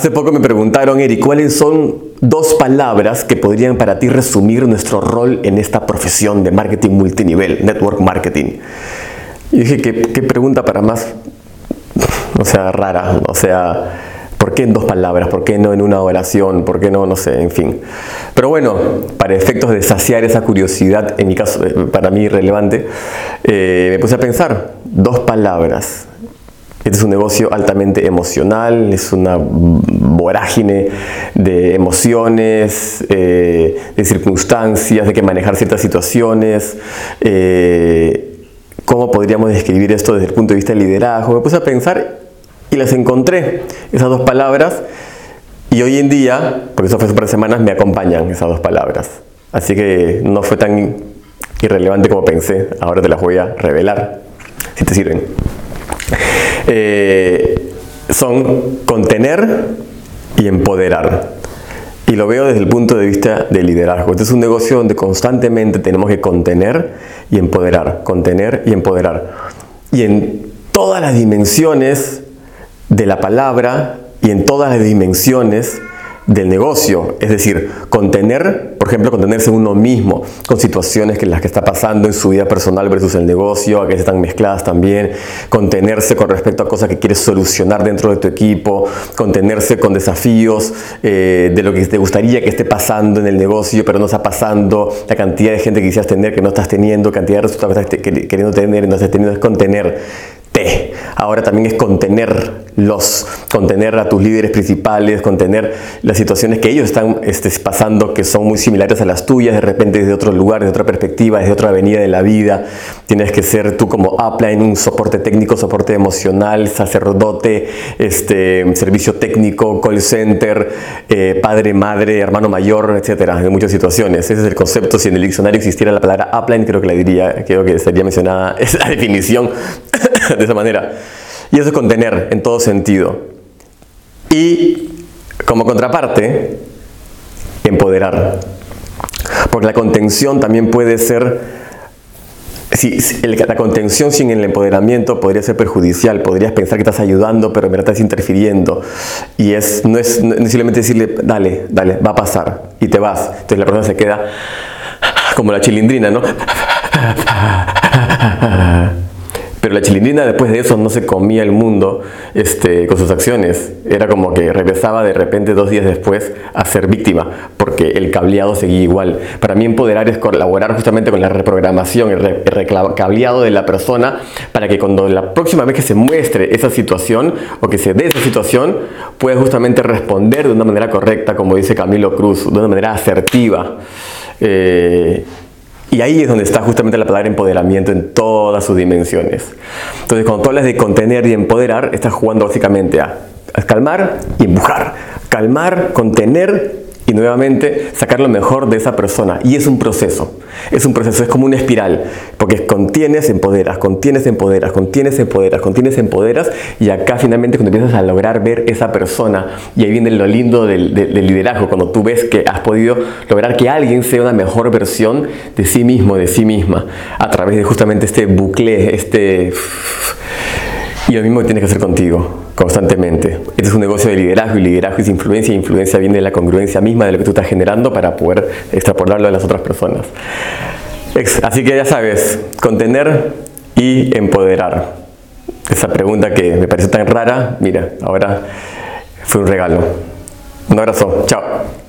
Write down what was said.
Hace poco me preguntaron, Eric, ¿cuáles son dos palabras que podrían para ti resumir nuestro rol en esta profesión de marketing multinivel, network marketing? Y dije, ¿qué, pregunta para más, o sea, rara? O sea, ¿por qué en dos palabras? ¿Por qué no en una oración? ¿Por qué no, no sé, en fin? Pero bueno, para efectos de saciar esa curiosidad, en mi caso, eh, para mí relevante, eh, me puse a pensar, dos palabras este es un negocio altamente emocional, es una vorágine de emociones, eh, de circunstancias, de que manejar ciertas situaciones. Eh, ¿Cómo podríamos describir esto desde el punto de vista del liderazgo? Me puse a pensar y las encontré, esas dos palabras, y hoy en día, porque eso fue hace semanas, me acompañan esas dos palabras. Así que no fue tan irrelevante como pensé, ahora te las voy a revelar, si te sirven. Eh, son contener y empoderar. Y lo veo desde el punto de vista del liderazgo. Este es un negocio donde constantemente tenemos que contener y empoderar, contener y empoderar. Y en todas las dimensiones de la palabra y en todas las dimensiones del negocio, es decir, contener, por ejemplo, contenerse uno mismo con situaciones que las que está pasando en su vida personal versus el negocio, a que están mezcladas también, contenerse con respecto a cosas que quieres solucionar dentro de tu equipo, contenerse con desafíos eh, de lo que te gustaría que esté pasando en el negocio, pero no está pasando, la cantidad de gente que quisieras tener que no estás teniendo, cantidad de resultados que estás queriendo tener y no estás teniendo, es contener T. Ahora también es contenerlos, contener a tus líderes principales, contener las situaciones que ellos están este, pasando que son muy similares a las tuyas, de repente desde otro lugar, desde otra perspectiva, desde otra avenida de la vida. Tienes que ser tú como upline, un soporte técnico, soporte emocional, sacerdote, este, servicio técnico, call center, eh, padre, madre, hermano mayor, etcétera, en muchas situaciones. Ese es el concepto. Si en el diccionario existiera la palabra upline, creo que la diría, creo que estaría mencionada esa definición de esa manera. Y eso es contener en todo sentido. Y como contraparte, empoderar. Porque la contención también puede ser, si, la contención sin el empoderamiento podría ser perjudicial, podrías pensar que estás ayudando, pero en verdad estás interfiriendo. Y es, no es simplemente decirle, dale, dale, va a pasar, y te vas. Entonces la persona se queda como la chilindrina, ¿no? Pero la chilindrina después de eso no se comía el mundo este, con sus acciones. Era como que regresaba de repente dos días después a ser víctima, porque el cableado seguía igual. Para mí empoderar es colaborar justamente con la reprogramación, el, cableado de la persona, para que cuando la próxima vez que se muestre esa situación o que se dé esa situación, pueda justamente responder de una manera correcta, como dice Camilo Cruz, de una manera asertiva. Eh, y ahí es donde está justamente la palabra empoderamiento en todas sus dimensiones. Entonces, cuando tú hablas de contener y empoderar, estás jugando básicamente a, calmar y empujar. Calmar, contener y nuevamente sacar lo mejor de esa persona. Y es un proceso, es un proceso, es como una espiral, porque contienes, empoderas, contienes, empoderas, contienes, empoderas, contienes, empoderas, y acá finalmente cuando empiezas a lograr ver esa persona, y ahí viene lo lindo del, liderazgo, cuando tú ves que has podido lograr que alguien sea una mejor versión de sí mismo, de sí misma, a través de justamente este bucle, este... Y lo mismo tienes que hacer contigo constantemente. Este es un negocio de liderazgo y liderazgo es influencia y influencia viene de la congruencia misma de lo que tú estás generando para poder extrapolarlo a las otras personas. Así que ya sabes, contener y empoderar. Esa pregunta que me parece tan rara, mira, ahora fue un regalo. Un abrazo, chao.